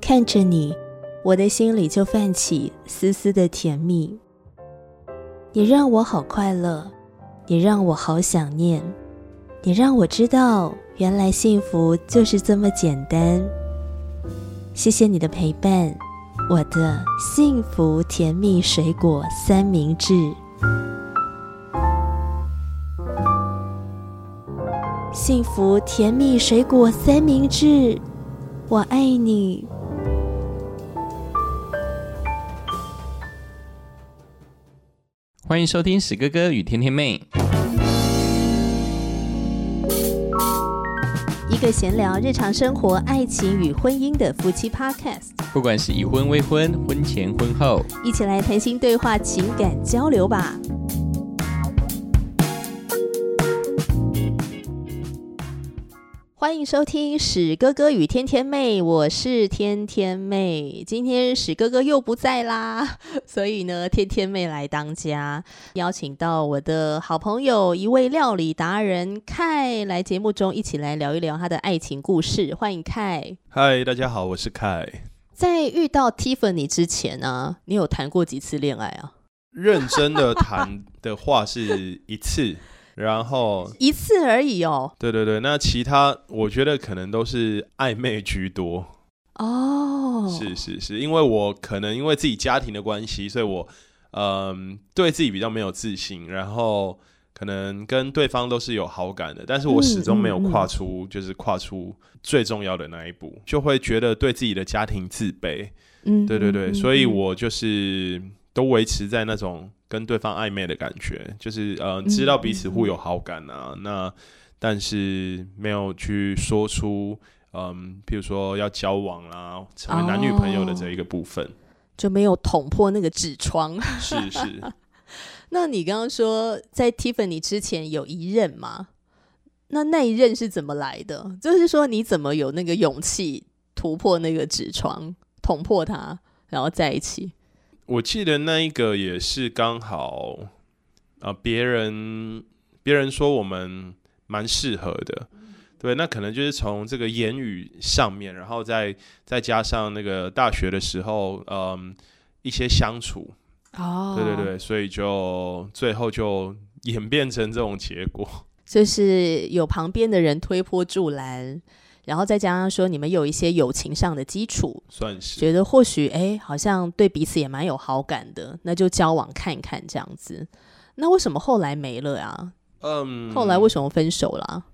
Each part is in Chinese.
看着你，我的心里就泛起丝丝的甜蜜。你让我好快乐，你让我好想念，你让我知道，原来幸福就是这么简单。谢谢你的陪伴，我的幸福甜蜜水果三明治。幸福甜蜜水果三明治，我爱你。欢迎收听史哥哥与甜甜妹，一个闲聊日常生活、爱情与婚姻的夫妻 Podcast。不管是已婚、未婚、婚前、婚后，一起来谈心对话、情感交流吧。欢迎收听史哥哥与天天妹，我是天天妹。今天史哥哥又不在啦，所以呢，天天妹来当家，邀请到我的好朋友一位料理达人凯来节目中一起来聊一聊他的爱情故事。欢迎凯。嗨，大家好，我是凯。在遇到 Tiffany 之前呢，你有谈过几次恋爱啊？认真的谈的话是一次。然后一次而已哦。对对对，那其他我觉得可能都是暧昧居多。哦，是是是，因为我可能因为自己家庭的关系，所以我嗯对自己比较没有自信，然后可能跟对方都是有好感的，但是我始终没有跨出，就是跨出最重要的那一步，就会觉得对自己的家庭自卑。嗯，对对对，所以我就是都维持在那种。跟对方暧昧的感觉，就是呃，知道彼此互有好感啊，那但是没有去说出，嗯，比如说要交往啦，成为男女朋友的这一个部分，就没有捅破那个纸窗。是是。那你刚刚说在 Tiffany 之前有一任吗？那那一任是怎么来的？就是说你怎么有那个勇气突破那个纸窗，捅破它，然后在一起？我记得那一个也是刚好啊，别人别人说我们蛮适合的，对，那可能就是从这个言语上面，然后再再加上那个大学的时候，嗯，一些相处，哦，对对对，所以就最后就演变成这种结果，就是有旁边的人推波助澜。然后再加上说，你们有一些友情上的基础，算是觉得或许哎，好像对彼此也蛮有好感的，那就交往看一看这样子。那为什么后来没了呀？嗯，后来为什么分手了？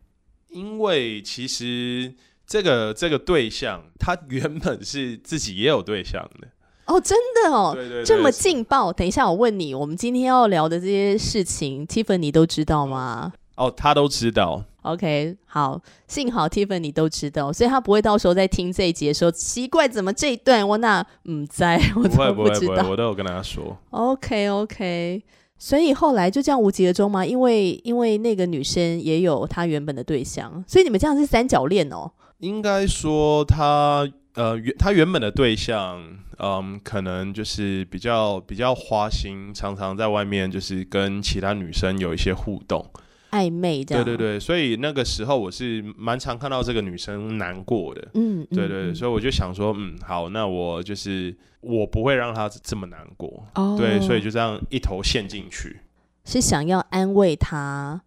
因为其实这个这个对象，他原本是自己也有对象的哦，真的哦，对对，这么劲爆。等一下我问你，我们今天要聊的这些事情，Tiffany 都知道吗？哦，他都知道。OK，好，幸好 Tiffany 都知道，所以他不会到时候在听这一节说奇怪，怎么这一段我那嗯在，我不会不会不会，我都有跟他说。OK OK，所以后来就这样无疾而终吗？因为因为那个女生也有她原本的对象，所以你们这样是三角恋哦。应该说他呃原他原本的对象，嗯，可能就是比较比较花心，常常在外面就是跟其他女生有一些互动。暧昧这样，对对对，所以那个时候我是蛮常看到这个女生难过的，嗯，对对，所以我就想说，嗯，好，那我就是我不会让她这么难过，哦，对，所以就这样一头陷进去，是想要安慰她，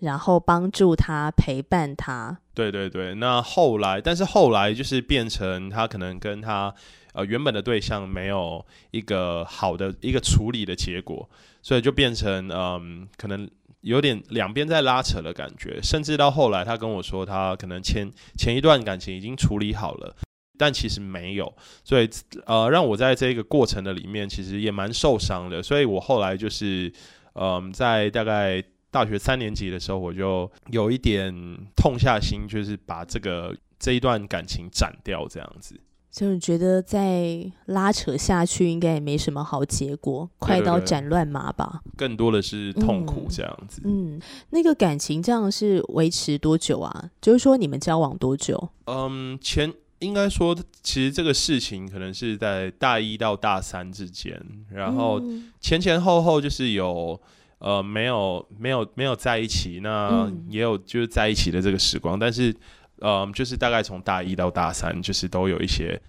然后帮助她，陪伴她，对对对，那后来，但是后来就是变成她可能跟她呃原本的对象没有一个好的一个处理的结果，所以就变成嗯，可能。有点两边在拉扯的感觉，甚至到后来，他跟我说他可能前前一段感情已经处理好了，但其实没有，所以呃，让我在这个过程的里面其实也蛮受伤的。所以我后来就是嗯，在大概大学三年级的时候，我就有一点痛下心，就是把这个这一段感情斩掉，这样子。就是觉得再拉扯下去，应该也没什么好结果，快刀斩乱麻吧。更多的是痛苦这样子。嗯，那个感情这样是维持多久啊？就是说你们交往多久？嗯，前应该说，其实这个事情可能是在大一到大三之间，然后前前后后就是有呃没有没有没有在一起，那嗯也有就是在一起的这个时光，但是呃就是大概从大一到大三，就是都有一些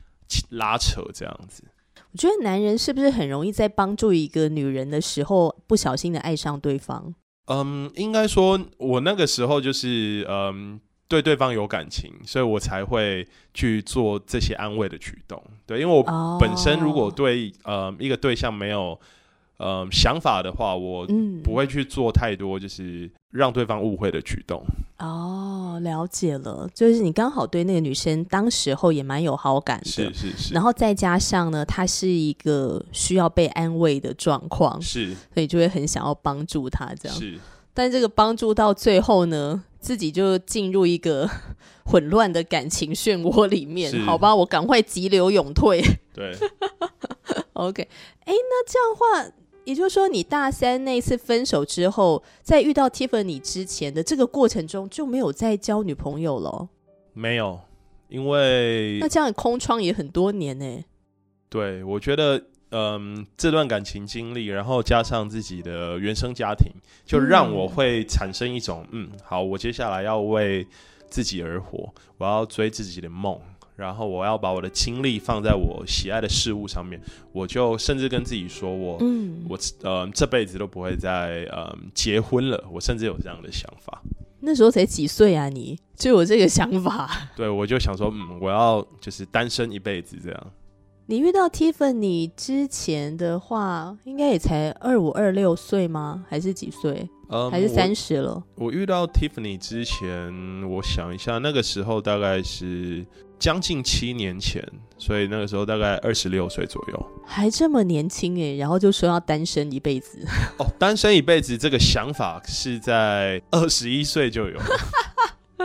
拉扯这样子。我觉得男人是不是很容易在帮助一个女人的时候，不小心的爱上对方？嗯，应该说，我那个时候就是嗯，对对方有感情，所以我才会去做这些安慰的举动。对，因为我哦本身如果对呃一个对象没有呃想法的话，我嗯不会去做太多就是让对方误会的举动。哦，了解了，就是你刚好对那个女生当时候也蛮有好感的，是是是，然后再加上呢，她是一个需要被安慰的状况，是所以就会很想要帮助她这样。是但这个帮助到最后呢，自己就进入一个 混乱的感情漩涡里面，好吧，我赶快急流勇退。对。OK，哎，那这样的话，也就是说，你大三那一次分手之后，在遇到 Tiffany 之前的这个过程中，就没有再交女朋友了哦。没有，因为那这样空窗也很多年呢。对我觉得，嗯，这段感情经历，然后加上自己的原生家庭，就让我会产生一种，嗯，好，我接下来要为自己而活，我要追自己的梦，然后我要把我的精力放在我喜爱的事物上面，我就甚至跟自己说我，嗯，我呃这辈子都不会再呃结婚了，我甚至有这样的想法。那时候才几岁啊你？就有这个想法？对，我就想说，嗯，我要就是单身一辈子这样。你遇到 Tiffany 之前的话，应该也才二五二六岁吗？还是几岁？嗯，还是三十了？我遇到 Tiffany 之前，我想一下，那个时候大概是将近七年前，所以那个时候大概二十六岁左右。还这么年轻哎，然后就说要单身一辈子。哦，单身一辈子这个想法是在二十一岁就有了，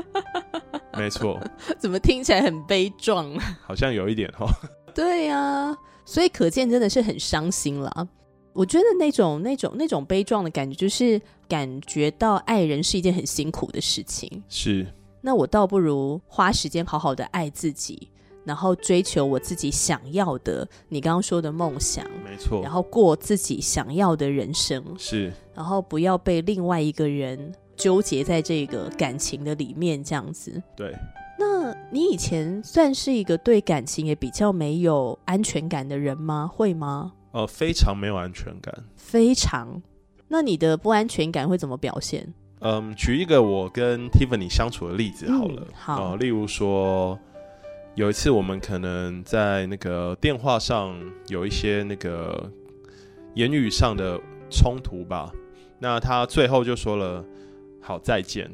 没错，怎么听起来很悲壮？好像有一点哦。对呀、所以可见真的是很伤心了。我觉得那种那种那种悲壮的感觉，就是感觉到爱人是一件很辛苦的事情。是那我倒不如花时间好好的爱自己，然后追求我自己想要的，你刚刚说的梦想，没错然，后过自己想要的人生，是然后不要被另外一个人纠结在这个感情的里面，这样子。对。那你以前算是一个对感情也比较没有安全感的人吗？会吗？呃，非常没有安全感。非常。那你的不安全感会怎么表现？嗯，举一个我跟 Tiffany 相处的例子好了。嗯好呃例如说，有一次我们可能在那个电话上有一些那个言语上的冲突吧，那他最后就说了“好再见”。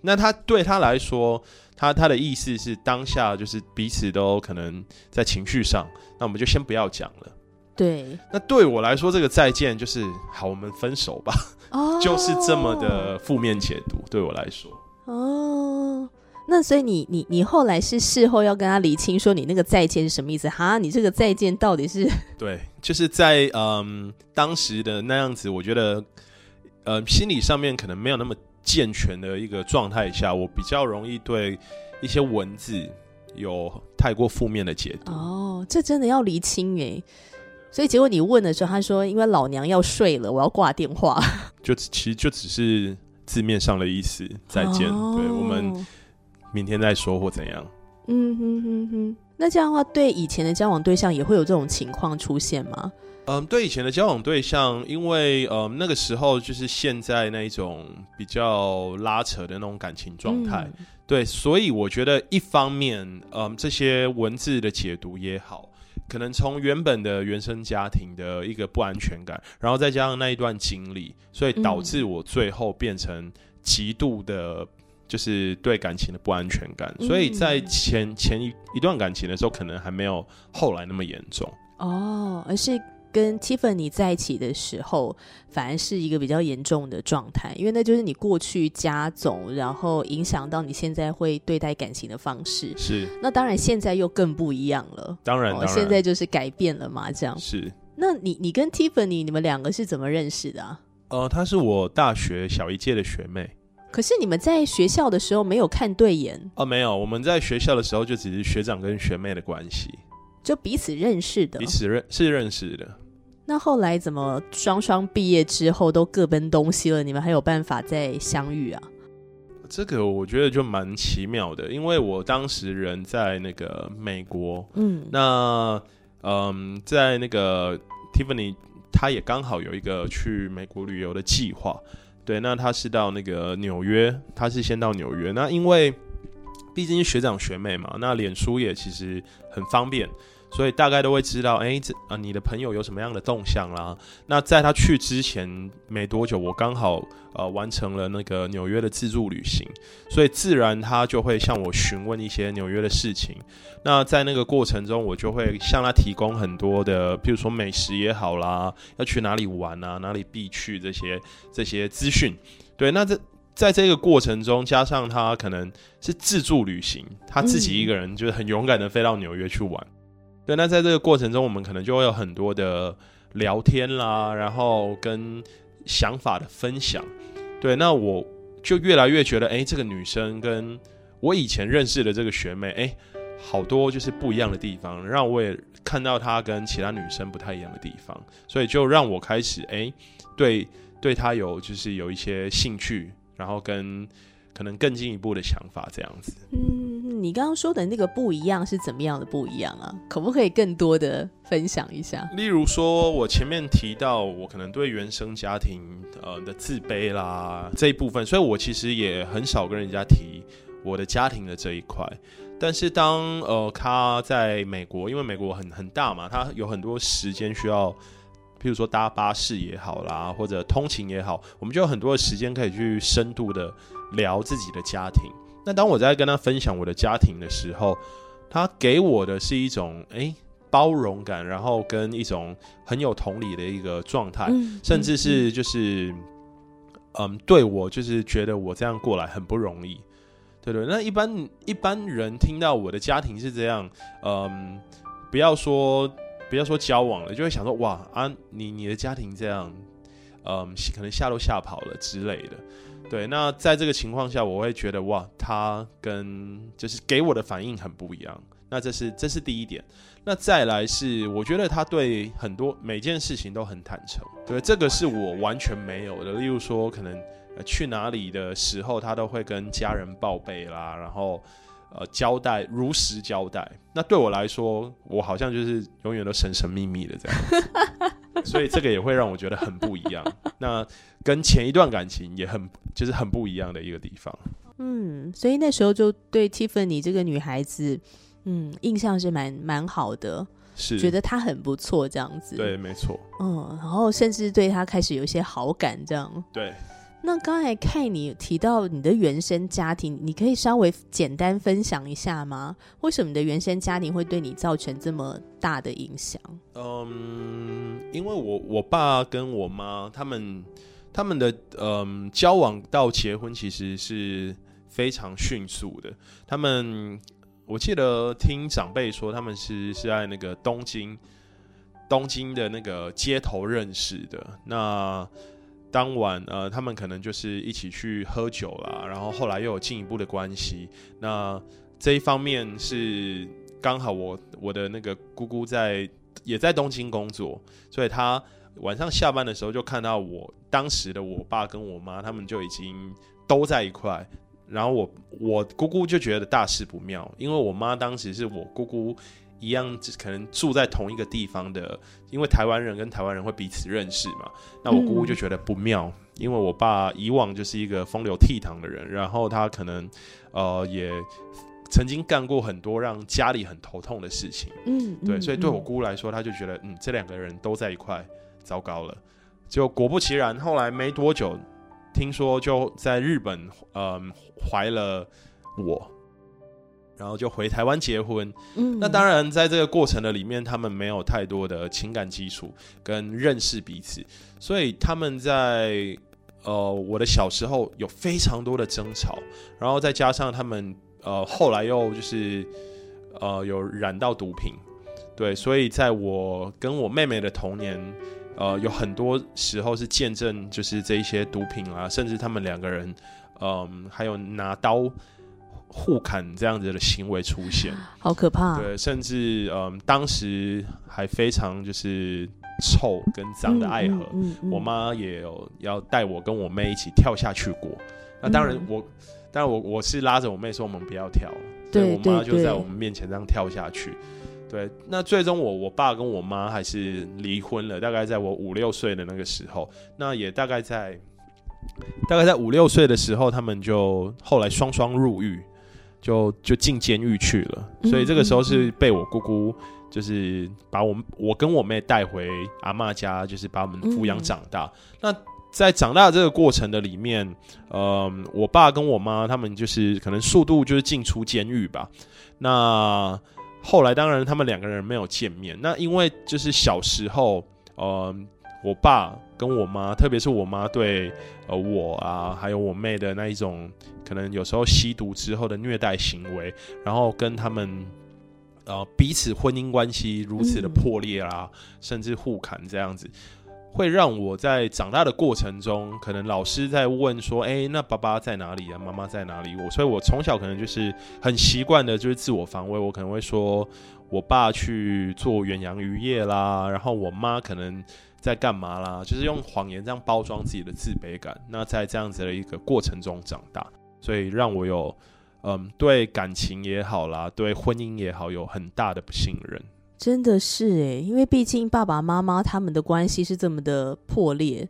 那他对他来说，他他的意思是当下就是彼此都可能在情绪上，那我们就先不要讲了。对，那对我来说，这个再见就是好，我们分手吧。哦，就是这么的负面解读，对我来说，哦。那所以你你你后来是事后要跟他理清，说你那个再见是什么意思？哈，你这个再见到底是对，就是在嗯当时的那样子，我觉得呃心理上面可能没有那么健全的一个状态下，我比较容易对一些文字有太过负面的解读。哦，这真的要厘清哎。所以结果你问的时候，他说因为老娘要睡了，我要挂电话。就其实就只是字面上的意思，再见，哦对我们明天再说或怎样。嗯哼哼哼，那这样的话，对以前的交往对象也会有这种情况出现吗？嗯，对以前的交往对象，因为嗯那个时候就是现在那一种比较拉扯的那种感情状态，嗯对，所以我觉得一方面，嗯，这些文字的解读也好，可能从原本的原生家庭的一个不安全感，然后再加上那一段经历，所以导致我最后变成极度的，就是对感情的不安全感。嗯所以在前前一一段感情的时候，可能还没有后来那么严重。哦，而是跟 Tiffany 在一起的时候，反而是一个比较严重的状态，因为那就是你过去加总，然后影响到你现在会对待感情的方式。是，那当然，现在又更不一样了。当然，当哦，然，现在就是改变了嘛，这样。是。那你你跟 Tiffany 你们两个是怎么认识的啊？呃，她是我大学小一届的学妹。可是你们在学校的时候没有看对眼，哦，没有，我们在学校的时候就只是学长跟学妹的关系，就彼此认识的彼。此认是认识的。那后来怎么双双毕业之后都各奔东西了？你们还有办法再相遇啊？这个我觉得就蛮奇妙的，因为我当时人在那个美国，嗯，那嗯，在那个 Tiffany，他也刚好有一个去美国旅游的计划，对，那他是到那个纽约，他是先到纽约，那因为毕竟学长学妹嘛，那脸书也其实很方便。所以大概都会知道，哎，这啊，你的朋友有什么样的动向啦？那在他去之前没多久，我刚好呃完成了那个纽约的自助旅行，所以自然他就会向我询问一些纽约的事情。那在那个过程中，我就会向他提供很多的，譬如说美食也好啦，要去哪里玩啊，哪里必去这些这些资讯。对，那这在这个过程中，加上他可能是自助旅行，他自己一个人就是很勇敢的飞到纽约去玩。对，那在这个过程中，我们可能就会有很多的聊天啦，然后跟想法的分享。对，那我就越来越觉得，哎，这个女生跟我以前认识的这个学妹，哎，好多就是不一样的地方，让我也看到她跟其他女生不太一样的地方，所以就让我开始，哎，对，对她有就是有一些兴趣，然后跟可能更进一步的想法这样子。嗯。你刚刚说的那个不一样是怎么样的不一样啊？可不可以更多的分享一下？例如说，我前面提到我可能对原生家庭呃的自卑啦这一部分，所以我其实也很少跟人家提我的家庭的这一块。但是当呃他在美国，因为美国很很大嘛，他有很多时间需要，譬如说搭巴士也好啦，或者通勤也好，我们就有很多的时间可以去深度的聊自己的家庭。那当我在跟他分享我的家庭的时候，他给我的是一种诶包容感，然后跟一种很有同理的一个状态，甚至是就是嗯，对我就是觉得我这样过来很不容易，对对。那一般一般人听到我的家庭是这样，嗯，不要说不要说交往了，就会想说哇啊，你你的家庭这样，嗯，可能吓都吓跑了之类的。对，那在这个情况下，我会觉得哇，他跟就是给我的反应很不一样。那这是这是第一点。那再来是，我觉得他对很多每件事情都很坦诚。对，这个是我完全没有的。例如说，可能去哪里的时候，他都会跟家人报备啦，然后呃交代如实交代。那对我来说，我好像就是永远都神神秘秘的这样子。所以这个也会让我觉得很不一样，那跟前一段感情也很就是很不一样的一个地方。嗯，所以那时候就对 Tiffany 这个女孩子，嗯，印象是蛮蛮好的，是觉得她很不错这样子。对，没错。嗯，然后甚至对她开始有一些好感，这样。对。那刚才看你提到你的原生家庭，你可以稍微简单分享一下吗？为什么你的原生家庭会对你造成这么大的影响？嗯，因为我我爸跟我妈他们他们的嗯交往到结婚其实是非常迅速的。他们我记得听长辈说，他们是是在那个东京东京的那个街头认识的。那当晚，呃，他们可能就是一起去喝酒啦，然后后来又有进一步的关系。那这一方面是刚好我我的那个姑姑在也在东京工作，所以她晚上下班的时候就看到我当时的我爸跟我妈他们就已经都在一块，然后我我姑姑就觉得大事不妙，因为我妈当时是我姑姑。一样，可能住在同一个地方的，因为台湾人跟台湾人会彼此认识嘛。那我姑姑就觉得不妙，因为我爸以往就是一个风流倜傥的人，然后他可能呃也曾经干过很多让家里很头痛的事情。嗯，对，所以对我姑姑来说，她就觉得嗯，这两个人都在一块，糟糕了。就果不其然，后来没多久，听说就在日本，嗯，怀了我。然后就回台湾结婚。嗯，那当然，在这个过程的里面，他们没有太多的情感基础跟认识彼此，所以他们在呃我的小时候有非常多的争吵，然后再加上他们呃后来又就是呃有染到毒品，对，所以在我跟我妹妹的童年，呃有很多时候是见证就是这一些毒品啊，甚至他们两个人，嗯，还有拿刀。互砍这样子的行为出现，好可怕。对，甚至嗯，当时还非常就是臭跟脏的爱河，嗯嗯嗯我妈也有要带我跟我妹一起跳下去过。那当然嗯我，当然我我是拉着我妹说我们不要跳，所以对我妈就在我们面前这样跳下去。对，那最终我我爸跟我妈还是离婚了，大概在我五六岁的那个时候，那也大概在大概在五六岁的时候，他们就后来双双入狱，就就进监狱去了。所以这个时候是被我姑姑就是把我们我跟我妹带回阿妈家，就是把我们抚养长大。那在长大的这个过程的里面，呃，我爸跟我妈他们就是可能速度就是进出监狱吧。那后来当然他们两个人没有见面，那因为就是小时候，呃，我爸跟我妈，特别是我妈对呃我啊，还有我妹的那一种，可能有时候吸毒之后的虐待行为，然后跟他们呃彼此婚姻关系如此的嗯破裂啦，甚至互砍这样子。会让我在长大的过程中，可能老师在问说：“哎、那爸爸在哪里啊？妈妈在哪里？”我，所以我从小可能就是很习惯的，就是自我防卫。我可能会说，我爸去做远洋渔业啦，然后我妈可能在干嘛啦，就是用谎言这样包装自己的自卑感。那在这样子的一个过程中长大，所以让我有嗯对感情也好啦，对婚姻也好，有很大的不信任。真的是诶，因为毕竟爸爸妈妈他们的关系是这么的破裂，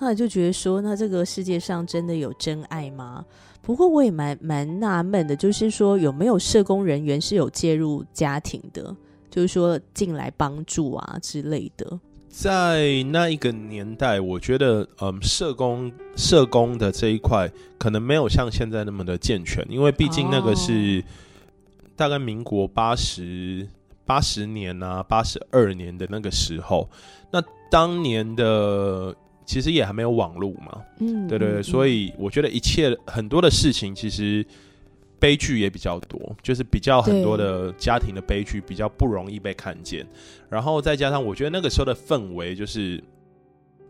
那你就觉得说，那这个世界上真的有真爱吗？不过我也蛮蛮纳闷的，就是说有没有社工人员是有介入家庭的，就是说进来帮助啊之类的。在那一个年代，我觉得，嗯，社工社工的这一块可能没有像现在那么的健全，因为毕竟那个是大概民国八十八十年啊，八十二年的那个时候，那当年的其实也还没有网络嘛，嗯，对对所以我觉得一切很多的事情其实悲剧也比较多，就是比较很多的家庭的悲剧比较不容易被看见，然后再加上我觉得那个时候的氛围就是，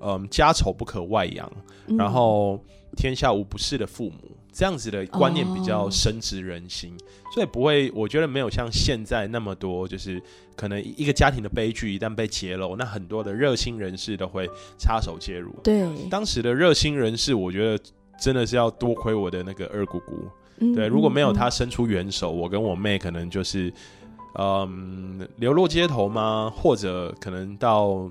嗯，家丑不可外扬，嗯。然后天下无不是的父母，这样子的观念比较哦深植人心，所以不会，我觉得没有像现在那么多，就是可能一个家庭的悲剧一旦被揭露，那很多的热心人士都会插手介入。对，当时的热心人士，我觉得真的是要多亏我的那个二姑姑。嗯对，如果没有他嗯伸出援手，我跟我妹可能就是，嗯，流落街头吗？或者可能到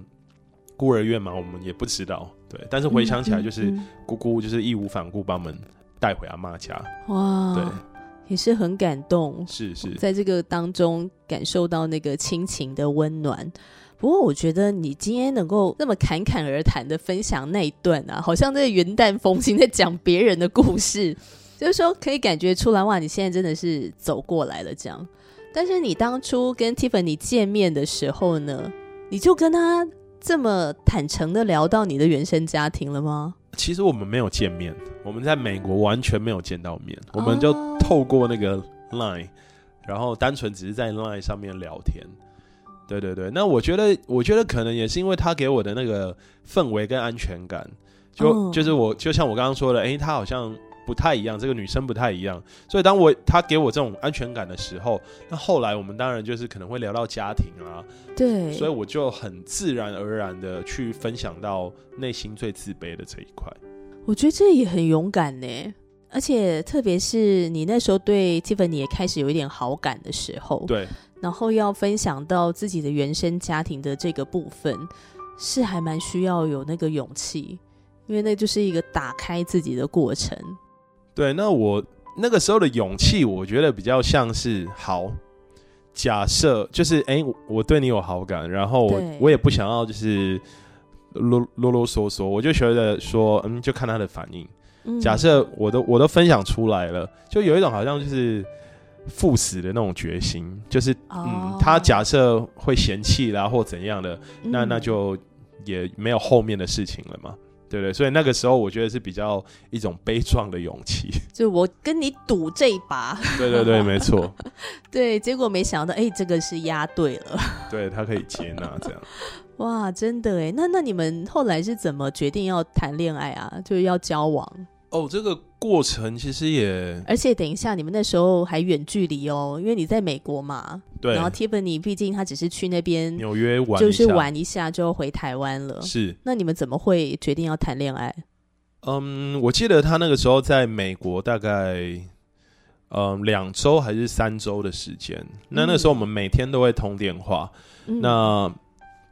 孤儿院吗？我们也不知道。对，但是回想起来，就是姑姑就是义无反顾把我们带回阿妈家。嗯哇，对，也是很感动。是是，在这个当中感受到那个亲情的温暖。不过，我觉得你今天能够那么侃侃而谈的分享那一段啊，好像在云淡风轻在讲别人的故事，就是说可以感觉出来哇，你现在真的是走过来了这样。但是你当初跟 Tiffany 见面的时候呢，你就跟他这么坦诚的聊到你的原生家庭了吗？其实我们没有见面，我们在美国完全没有见到面，我们就哦透过那个 Line，然后单纯只是在 Line 上面聊天。对对对，那我觉得，我觉得可能也是因为他给我的那个氛围跟安全感，就、哦就是我就像我刚刚说的，诶，他好像不太一样，这个女生不太一样，所以当我她给我这种安全感的时候，那后来我们当然就是可能会聊到家庭啊，对，所以我就很自然而然的去分享到内心最自卑的这一块。我觉得这也很勇敢呢，而且特别是你那时候对 Tiffany 也开始有一点好感的时候，对，然后要分享到自己的原生家庭的这个部分，是还蛮需要有那个勇气，因为那就是一个打开自己的过程。对，那我那个时候的勇气，我觉得比较像是好。假设就是，哎、我我对你有好感，然后我我也不想要就是啰啰啰嗦嗦，我就觉得说，嗯，就看他的反应。嗯假设我都我都分享出来了，就有一种好像就是赴死的那种决心，就是哦嗯，他假设会嫌弃啦或怎样的，那嗯那就也没有后面的事情了嘛，对不对？所以那个时候我觉得是比较一种悲壮的勇气。就我跟你赌这一把，对对对，没错，对，结果没想到，哎，这个是押对了，对他可以接纳这样。哇，真的哎，那那你们后来是怎么决定要谈恋爱啊？就是要交往？哦，这个过程其实也而且等一下，你们那时候还远距离哦，因为你在美国嘛。对然后 Tiffany 毕竟他只是去那边纽约玩就是玩一下就回台湾了。是，那你们怎么会决定要谈恋爱？嗯，我记得他那个时候在美国大概嗯两周还是三周的时间，那那时候我们每天都会通电话，嗯那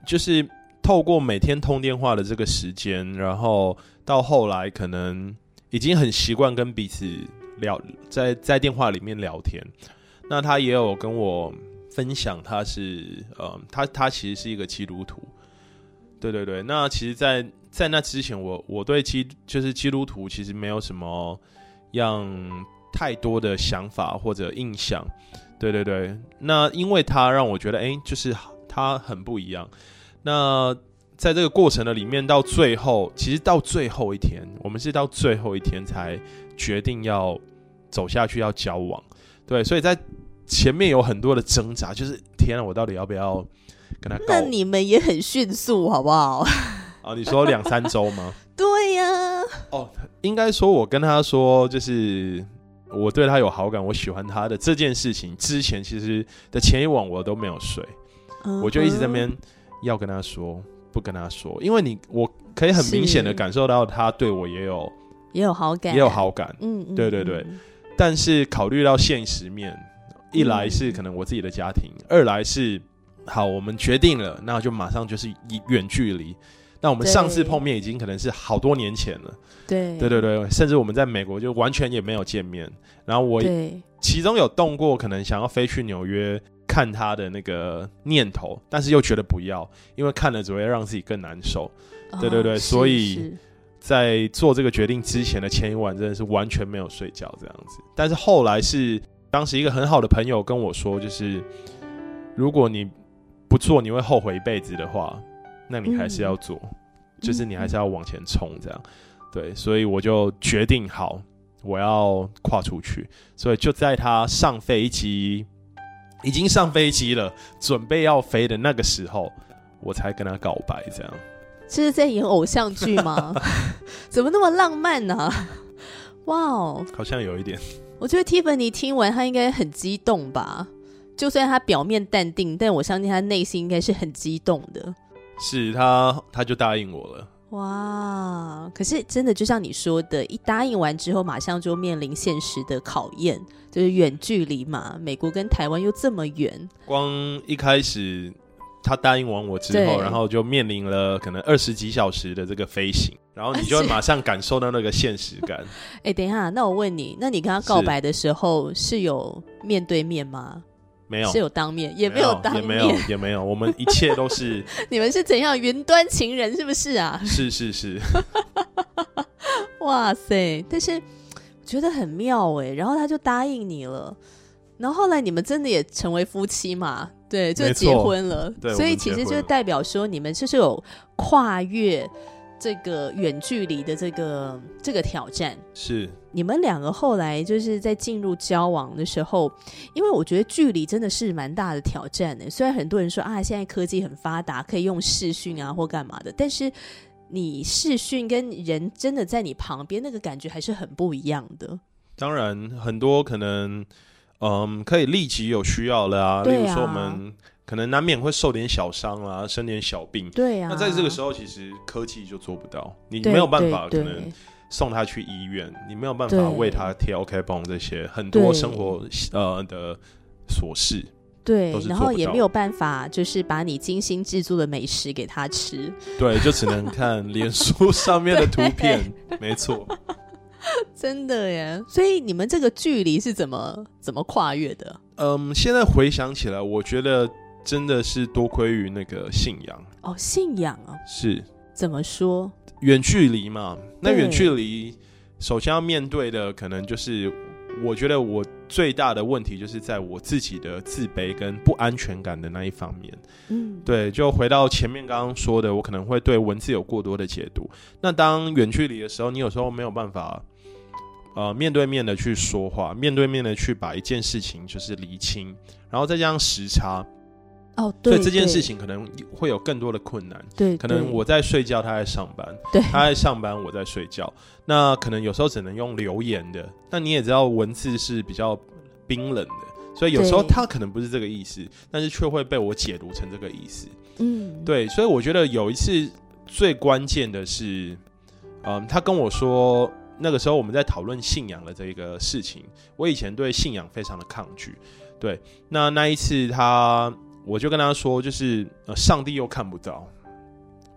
就是透过每天通电话的这个时间，然后到后来可能已经很习惯跟彼此聊，在在电话里面聊天。那他也有跟我分享，他是呃，他他其实是一个基督徒。对对对，那其实在，在那之前我，我对基就是基督徒其实没有什么样太多的想法或者印象。对对对，那因为他让我觉得，哎、就是他很不一样。那在这个过程的里面，到最后，其实到最后一天，我们是到最后一天才决定要走下去，要交往。对，所以在前面有很多的挣扎，就是天啊，我到底要不要跟他告？那你们也很迅速，好不好？啊，你说两三周吗？对呀、哦，应该说，我跟他说，就是我对他有好感，我喜欢他的这件事情，之前其实的前一晚我都没有睡，嗯我就一直在那边要跟他说，不跟他说，因为你我可以很明显的感受到他对我也有也有好感，也有，好感，嗯嗯，对对对。嗯但是考虑到现实面，一来是嗯可能我自己的家庭，二来是好，我们决定了，那就马上就是以远距离。那我们上次碰面已经可能是好多年前了，对。对对对，甚至我们在美国就完全也没有见面。然后我，其中有动过可能想要飞去纽约看他的那个念头，但是又觉得不要，因为看了只会让自己更难受。对对对所以在做这个决定之前的前一晚，真的是完全没有睡觉这样子。但是后来是当时一个很好的朋友跟我说，就是如果你不做，你会后悔一辈子的话，那你还是要做，就是你还是要往前冲这样。对，所以我就决定好，我要跨出去。所以就在他上飞机，已经上飞机了，准备要飞的那个时候，我才跟他告白这样。这是在演偶像剧吗？怎么那么浪漫呢、哇哦！好像有一点。我觉得 Tiffany 听完他应该很激动吧？就算他表面淡定，但我相信他内心应该是很激动的。是他，他就答应我了。哇！可是真的就像你说的，一答应完之后，马上就面临现实的考验，就是远距离嘛，美国跟台湾又这么远，光一开始他答应完我之后，然后就面临了可能二十几小时的这个飞行，然后你就会 马上感受到那个现实感。哎，等一下，那我问你，那你跟他告白的时候是有面对面吗？没有，是有当面，也没没有当面也没有。，也没有，我们一切都是 你们是怎样云端情人是不是啊？是 是是，哇塞！但是我觉得很妙哎，然后他就答应你了，然后后来你们真的也成为夫妻嘛？对，就结婚了。对所以其实就代表说你们就是有跨越这个远距离的这个这个挑战。是你们两个后来就是在进入交往的时候，因为我觉得距离真的是蛮大的挑战的。虽然很多人说啊，现在科技很发达，可以用视讯啊或干嘛的，但是你视讯跟人真的在你旁边，那个感觉还是很不一样的。当然很多可能嗯可以立即有需要了啊，例如说我们可能难免会受点小伤啊，生点小病。对啊，那在这个时候，其实科技就做不到，你没有办法可对能对送他去医院，你没有办法为他贴 OK 绷这些很多生活呃的琐事。对然后也没有办法，就是把你精心制作的美食给他吃。对，就只能看 脸书上面的图片，没错。真的耶！所以你们这个距离是怎么怎么跨越的？嗯，现在回想起来，我觉得真的是多亏于那个信仰，哦，信仰啊，是怎么说？远距离嘛。那远距离首先要面对的，可能就是我觉得我最大的问题，就是在我自己的自卑跟不安全感的那一方面。嗯，对，就回到前面刚刚说的，我可能会对文字有过多的解读。那当远距离的时候，你有时候没有办法，呃，面对面的去说话，面对面的去把一件事情就是厘清，然后再加上时差，哦，对，所以这件事情可能会有更多的困难。对，可能我在睡觉，他在上班；对他在上班，我在睡觉。那可能有时候只能用留言的。那你也知道，文字是比较冰冷的，所以有时候他可能不是这个意思，但是却会被我解读成这个意思。嗯，对，所以我觉得有一次最关键的是，嗯，他跟我说，那个时候我们在讨论信仰的这个事情，我以前对信仰非常的抗拒。对，那那一次他，我就跟他说，就是呃，上帝又看不到，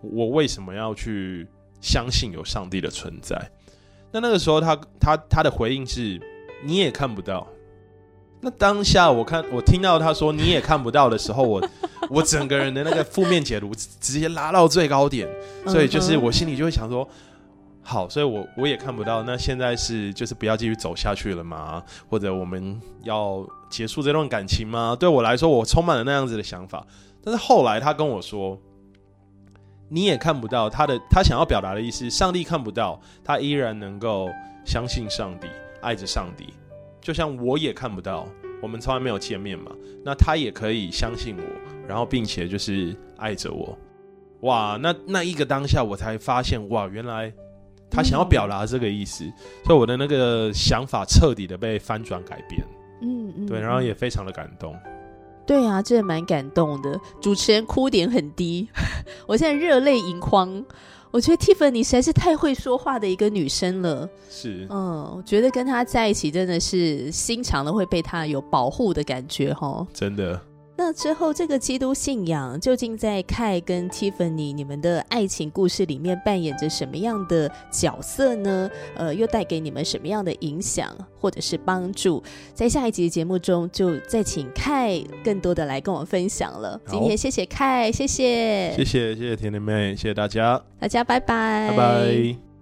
我为什么要去相信有上帝的存在？那那个时候他他他的回应是，你也看不到。那当下我看我听到他说你也看不到的时候，我 我整个人的那个负面解读直直接拉到最高点，所以就是我心里就会想说，好，所以我我也看不到，那现在是就是不要继续走下去了吗？或者我们要结束这段感情吗？对我来说，我充满了那样子的想法。但是后来他跟我说，你也看不到他的他想要表达的意思，上帝看不到，他依然能够相信上帝，爱着上帝，就像我也看不到，我们从来没有见面嘛，那他也可以相信我，然后并且就是爱着我。哇，那那一个当下，我才发现，哇，原来他想要表达这个意思，所以我的那个想法彻底的被翻转改变，嗯嗯，对，然后嗯也非常的感动。对啊，这蛮感动的。主持人哭点很低，我现在热泪盈眶。我觉得 Tiffany 实在是太会说话的一个女生了。是，嗯，我觉得跟她在一起真的是心肠的会被她有保护的感觉哈。真的，那之后，这个基督信仰究竟在凯跟 Tiffany 你们的爱情故事里面扮演着什么样的角色呢？呃，又带给你们什么样的影响或者是帮助？在下一集的节目中，就再请凯更多的来跟我们分享了。今天谢谢凯，谢谢谢谢谢谢甜甜妹，谢谢大家，大家，拜拜，拜拜。